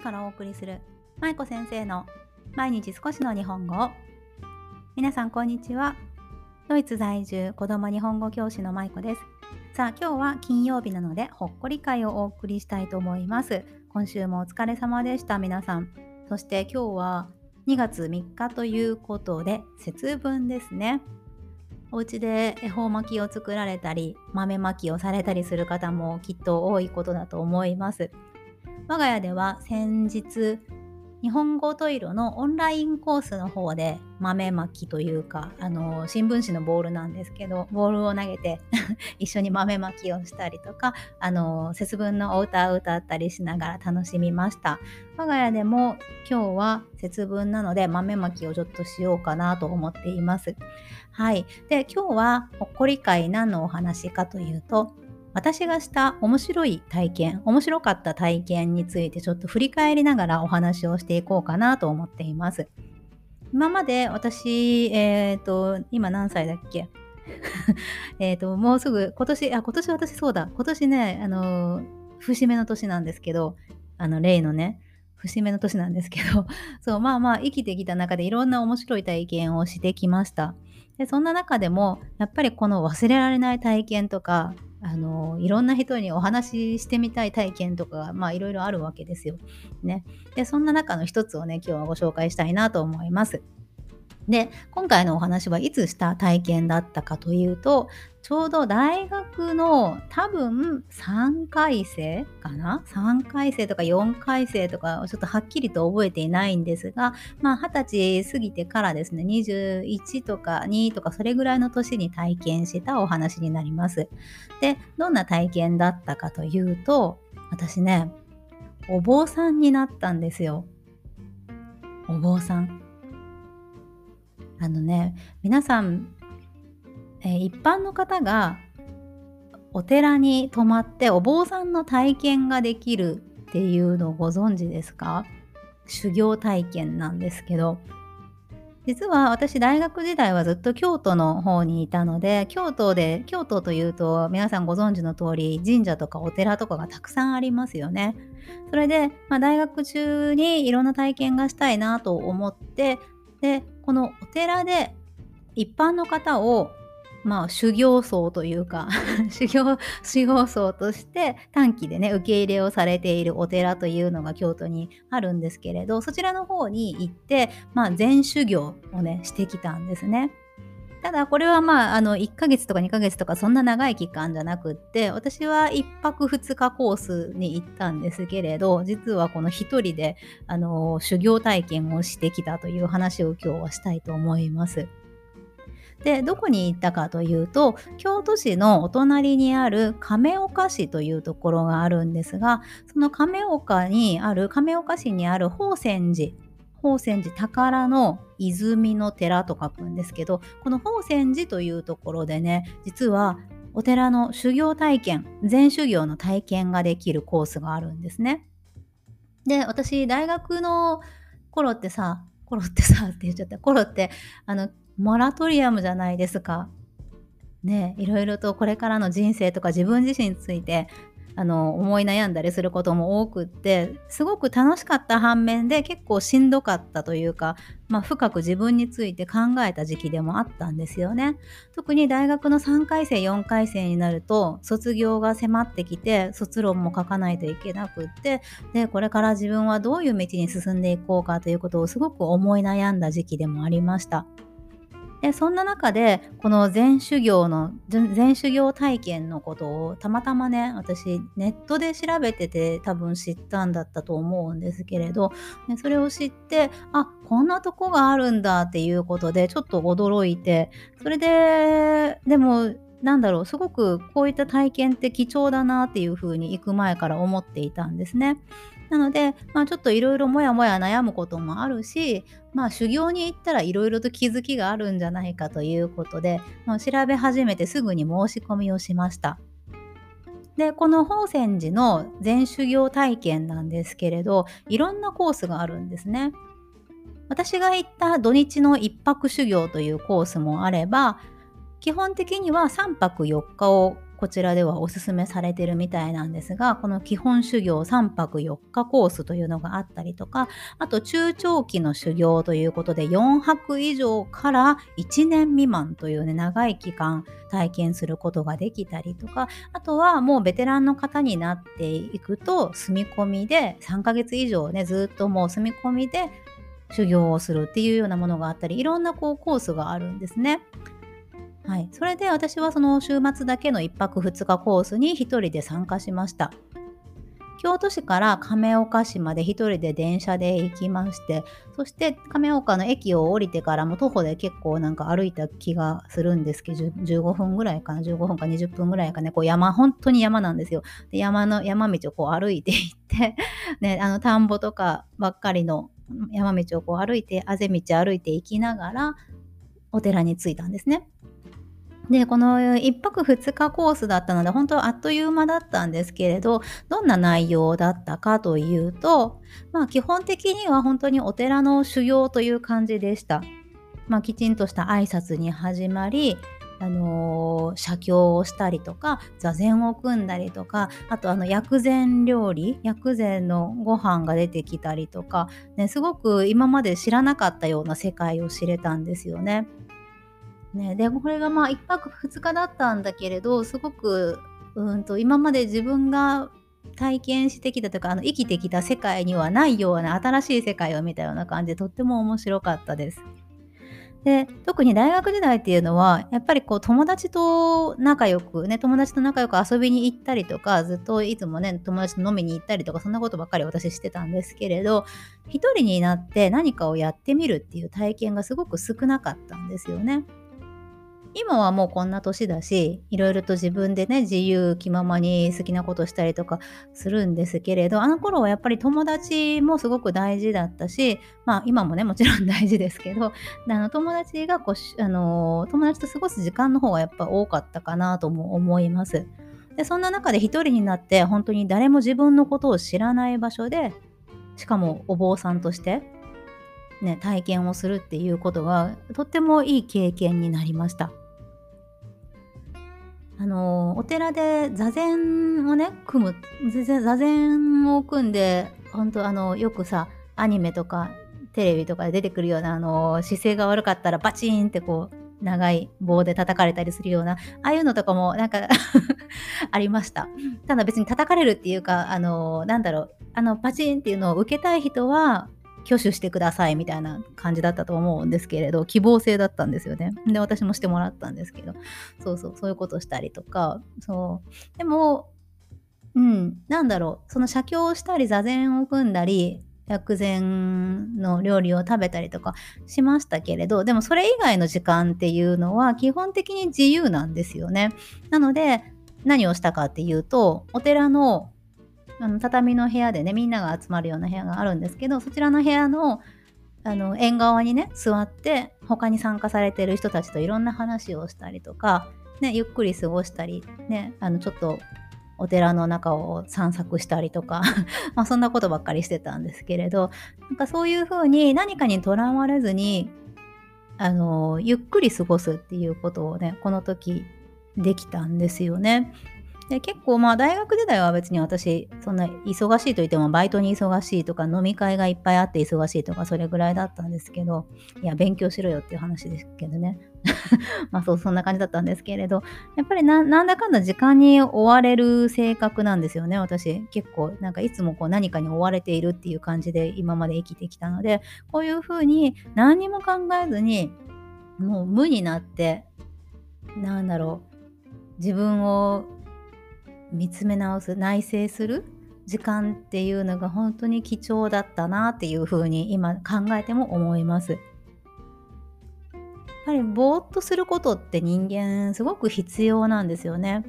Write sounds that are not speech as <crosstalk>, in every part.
からお送りする舞子先生の毎日少しの日本語。皆さんこんにちは。ドイツ在住子供日本語教師の舞子です。さあ今日は金曜日なのでほっこり会をお送りしたいと思います。今週もお疲れ様でした皆さん。そして今日は2月3日ということで節分ですね。お家で恵方巻きを作られたり豆巻きをされたりする方もきっと多いことだと思います。我が家では先日日本語トイロのオンラインコースの方で豆まきというかあの新聞紙のボールなんですけどボールを投げて <laughs> 一緒に豆まきをしたりとかあの節分のお歌を歌ったりしながら楽しみました。我が家でも今日は節分なので豆まきをちょっとしようかなと思っています。はい。で今日はほっこり会何のお話かというと私がした面白い体験、面白かった体験についてちょっと振り返りながらお話をしていこうかなと思っています。今まで私、えっ、ー、と、今何歳だっけ？<laughs> えっと、もうすぐ、今年、あ、今年私そうだ。今年ね、あの、節目の年なんですけど、あの、例のね、節目の年なんですけど、<laughs> そう、まあまあ、生きてきた中でいろんな面白い体験をしてきました。で、そんな中でも、やっぱりこの忘れられない体験とか、あのいろんな人にお話ししてみたい体験とかまあいろいろあるわけですよ。ね。でそんな中の一つをね今日はご紹介したいなと思います。で今回のお話はいつした体験だったかというとちょうど大学の多分3回生かな？3回生とか4回生とかちょっとはっきりと覚えていないんですがまあ20歳過ぎてからですね21とか2とかそれぐらいの年に体験したお話になります。でどんな体験だったかというと私ねお坊さんになったんですよ。お坊さん。あのね皆さん、え、一般の方がお寺に泊まってお坊さんの体験ができるっていうのをご存知ですか？修行体験なんですけど実は私大学時代はずっと京都の方にいたので京都で京都というと皆さんご存知の通り神社とかお寺とかがたくさんありますよね。それで、まあ、大学中にいろんな体験がしたいなと思ってでこのお寺で一般の方をまあ修行僧というか <laughs> 修行修行僧として短期でね受け入れをされているお寺というのが京都にあるんですけれどそちらの方に行ってまあ全修行をねしてきたんですね。ただこれはまああの1ヶ月とか2ヶ月とかそんな長い期間じゃなくって私は1泊2日コースに行ったんですけれど実はこの1人であの修行体験をしてきたという話を今日はしたいと思います。でどこに行ったかというと京都市のお隣にある亀岡市というところがあるんですがその亀岡にある亀岡市にある宝泉寺宝泉寺宝の泉の寺と書くんですけどこの宝泉寺というところでね実はお寺の修行体験全修行の体験ができるコースがあるんですね。で私大学の頃ってさ頃ってさ <laughs> って言っちゃった頃ってあのモラトリアムじゃないですか。ねいろいろとこれからの人生とか自分自身についてあの思い悩んだりすることも多くってすごく楽しかった反面で結構しんどかったというか、まあ、深く自分について考えた時期でもあったんですよね。特に大学の3回生4回生になると卒業が迫ってきて卒論も書かないといけなくってでこれから自分はどういう道に進んでいこうかということをすごく思い悩んだ時期でもありました。でそんな中でこの全修行の全修行体験のことをたまたまね私ネットで調べてて多分知ったんだったと思うんですけれど、ね、それを知ってあこんなとこがあるんだっていうことでちょっと驚いてそれででもなんだろうすごくこういった体験って貴重だなっていうふうに行く前から思っていたんですね。なので、まあ、ちょっといろいろもやもや悩むこともあるし、まあ、修行に行ったらいろいろと気づきがあるんじゃないかということで、まあ、調べ始めてすぐに申し込みをしました。でこの宝泉寺の全修行体験なんですけれどいろんなコースがあるんですね。私が行った土日の一泊修行というコースもあれば基本的には3泊4日をこちらではおすすめされてるみたいなんですがこの基本修行3泊4日コースというのがあったりとかあと中長期の修行ということで4泊以上から1年未満というね長い期間体験することができたりとかあとはもうベテランの方になっていくと住み込みで3ヶ月以上ねずっともう住み込みで修行をするっていうようなものがあったりいろんなこうコースがあるんですね。はい、それで私はその週末だけの1泊2日コースに1人で参加しました。京都市から亀岡市まで1人で電車で行きましてそして亀岡の駅を降りてからも徒歩で結構なんか歩いた気がするんですけど15分ぐらいかな15分か20分ぐらいかねこう山本当に山なんですよで山の山道をこう歩いていって <laughs> ねあの田んぼとかばっかりの山道をこう歩いてあぜ道歩いていきながらお寺に着いたんですね。で、この1泊2日コースだったので、本当はあっという間だったんですけれど、どんな内容だったかというと、まあ基本的には本当にお寺の修行という感じでした。まあきちんとした挨拶に始まり、あのー、写経をしたりとか座禅を組んだりとかあとあの薬膳料理薬膳のご飯が出てきたりとか、ね、すごく今まで知らなかったような世界を知れたんですよね。ね、でこれがまあ1泊2日だったんだけれどすごくうんと今まで自分が体験してきたというかあの生きてきた世界にはないような新しい世界を見たような感じでとっても面白かったです。で特に大学時代っていうのはやっぱりこう友達と仲良くね友達と仲良く遊びに行ったりとかずっといつもね友達と飲みに行ったりとかそんなことばっかり私してたんですけれど一人になって何かをやってみるっていう体験がすごく少なかったんですよね。今はもうこんな年だしいろいろと自分でね自由気ままに好きなことしたりとかするんですけれどあの頃はやっぱり友達もすごく大事だったしまあ今もねもちろん大事ですけどあの友達がこうあの友達と過ごす時間の方がやっぱ多かったかなとも思います。でそんな中で一人になって本当に誰も自分のことを知らない場所でしかもお坊さんとしてね、体験をするっていうことがとってもいい経験になりました。あのお寺で座禅をね組む座禅を組んで本当あのよくさアニメとかテレビとかで出てくるようなあの姿勢が悪かったらバチンってこう長い棒で叩かれたりするようなああいうのとかもなんか <laughs> ありました。ただ別に叩かれるっていうかあのなんだろうあのパチンっていうのを受けたい人は挙手してくださいみたいな感じだったと思うんですけれど希望制だったんですよね。で私もしてもらったんですけどそうそうそういうことしたりとかそう。でもうんなんだろうその写経をしたり座禅を組んだり薬膳の料理を食べたりとかしましたけれどでもそれ以外の時間っていうのは基本的に自由なんですよね。なので何をしたかっていうとお寺のあの畳の部屋でねみんなが集まるような部屋があるんですけどそちらの部屋のあの縁側にね座って他に参加されてる人たちといろんな話をしたりとか、ね、ゆっくり過ごしたり、ね、あのちょっとお寺の中を散策したりとか <laughs> まあそんなことばっかりしてたんですけれどなんかそういうふうに何かにとらわれずにあのゆっくり過ごすっていうことをねこの時できたんですよね。で結構まあ大学時代は別に私そんな忙しいといってもバイトに忙しいとか飲み会がいっぱいあって忙しいとかそれぐらいだったんですけどいや勉強しろよっていう話ですけどね。<laughs> まあそうそんな感じだったんですけれどやっぱりなんだかんだ時間に追われる性格なんですよね私。結構なんかいつもこう何かに追われているっていう感じで今まで生きてきたのでこういうふうに何にも考えずにもう無になってなんだろう自分を見つめ直す内省する時間っていうのが本当に貴重だったなっていうふうに今考えても思います。やっぱりぼーっとすることって人間すごく必要なんですよね。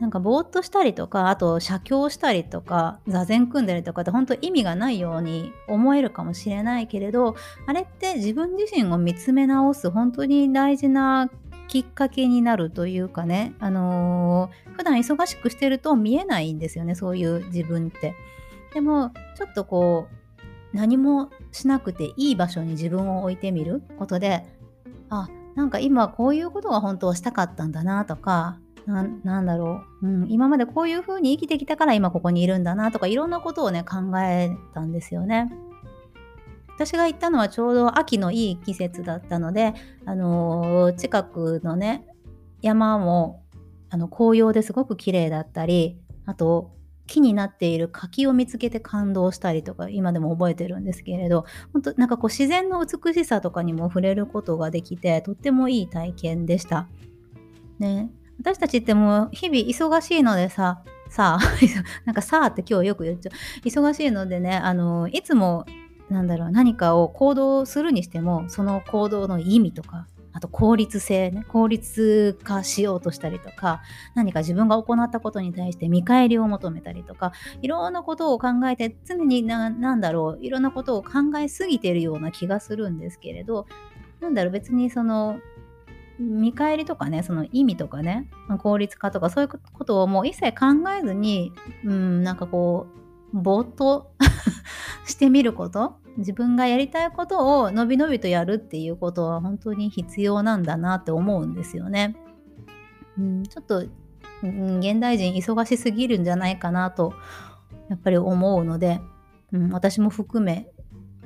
なんかぼーっとしたりとかあと写経したりとか座禅組んだりとかって本当意味がないように思えるかもしれないけれどあれって自分自身を見つめ直す本当に大事なきっかけになるというかね、あのー、普段忙しくしてると見えないんですよね、そういう自分って。でも、ちょっとこう、何もしなくていい場所に自分を置いてみることで、あ、なんか今こういうことが本当はしたかったんだなとか、なんだろう、うん、今までこういう風に生きてきたから今ここにいるんだなとかいろんなことをね考えたんですよね。私が行ったのはちょうど秋のいい季節だったので、あのー、近くのね山もあの紅葉ですごく綺麗だったりあと木になっている柿を見つけて感動したりとか今でも覚えてるんですけれど本当なんかこう自然の美しさとかにも触れることができてとってもいい体験でした。ね、私たちってもう日々忙しいのでささあ <laughs> なんかさあって今日よく言っちゃう忙しいのでねあのいつもなんだろう何かを行動するにしてもその行動の意味とかあと効率性ね、効率化しようとしたりとか、何か自分が行ったことに対して見返りを求めたりとか、いろんなことを考えて、常にななんだろう、いろんなことを考えすぎてるような気がするんですけれど、なんだろう、別にその、見返りとかね、その意味とかね、効率化とかそういうことをもう一切考えずに、うん、なんかこう、ぼーっと <laughs> してみること自分がやりたいことをのびのびとやるっていうことは本当に必要なんだなって思うんですよね。うん、ちょっと、現代人忙しすぎるんじゃないかなとやっぱり思うので、うん、私も含め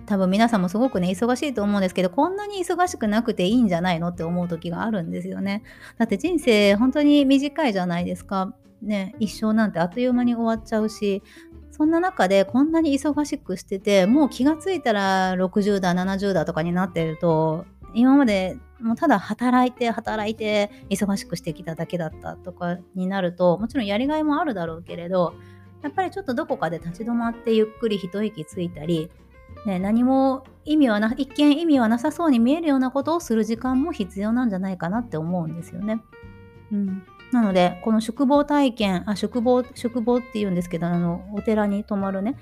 多分皆さんもすごくね忙しいと思うんですけどこんなに忙しくなくていいんじゃないのって思う時があるんですよね。だって人生本当に短いじゃないですか。ね、一生なんてあっという間に終わっちゃうしそんな中でこんなに忙しくしててもう気がついたら60だ70だとかになってると今までもうただ働いて働いて忙しくしてきただけだったとかになるともちろんやりがいもあるだろうけれどやっぱりちょっとどこかで立ち止まってゆっくり一息ついたり、ね、何も意味はな一見意味はなさそうに見えるようなことをする時間も必要なんじゃないかなって思うんですよね。うん、なので、この宿坊体験、あ、宿坊、宿坊って言うんですけど、あの、お寺に泊まるね、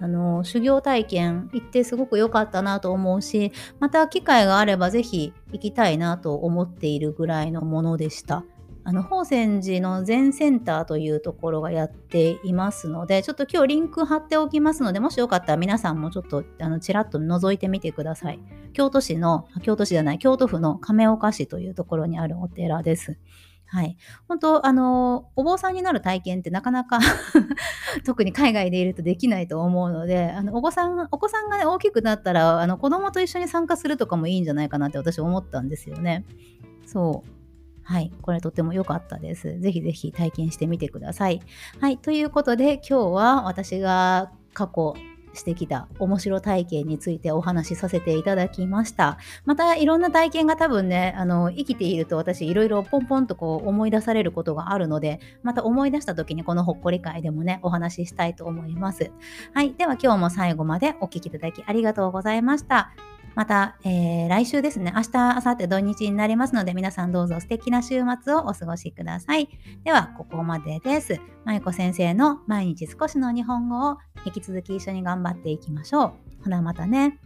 あの、修行体験行ってすごく良かったなと思うし、また機会があればぜひ行きたいなと思っているぐらいのものでした。あの、宝泉寺の全センターというところがやっていますので、ちょっと今日リンク貼っておきますので、もしよかったら皆さんもちょっと、あの、ちらっと覗いてみてください。京都市の、京都市じゃない、京都府の亀岡市というところにあるお寺です。はい。本当、あの、お坊さんになる体験ってなかなか <laughs> 特に海外でいるとできないと思うので、あのお子さん、お子さんが、ね、大きくなったら、あの子供と一緒に参加するとかもいいんじゃないかなって私思ったんですよね。そう。はい。これとっても良かったです。ぜひぜひ体験してみてください。はい。ということで、今日は私が過去してきた面白体験についてお話しさせていただきました。またいろんな体験が多分ね、あの生きていると私いろいろポンポンとこう思い出されることがあるので、また思い出した時にこのほっこり会でもね、お話ししたいと思います。はい。では今日も最後までお聴きいただきありがとうございました。また、えー、来週ですね、明日、明後日土日になりますので、皆さんどうぞ素敵な週末をお過ごしください。では、ここまでです。まゆこ先生の毎日少しの日本語を引き続き一緒に頑張っていきましょう。ほな、またね。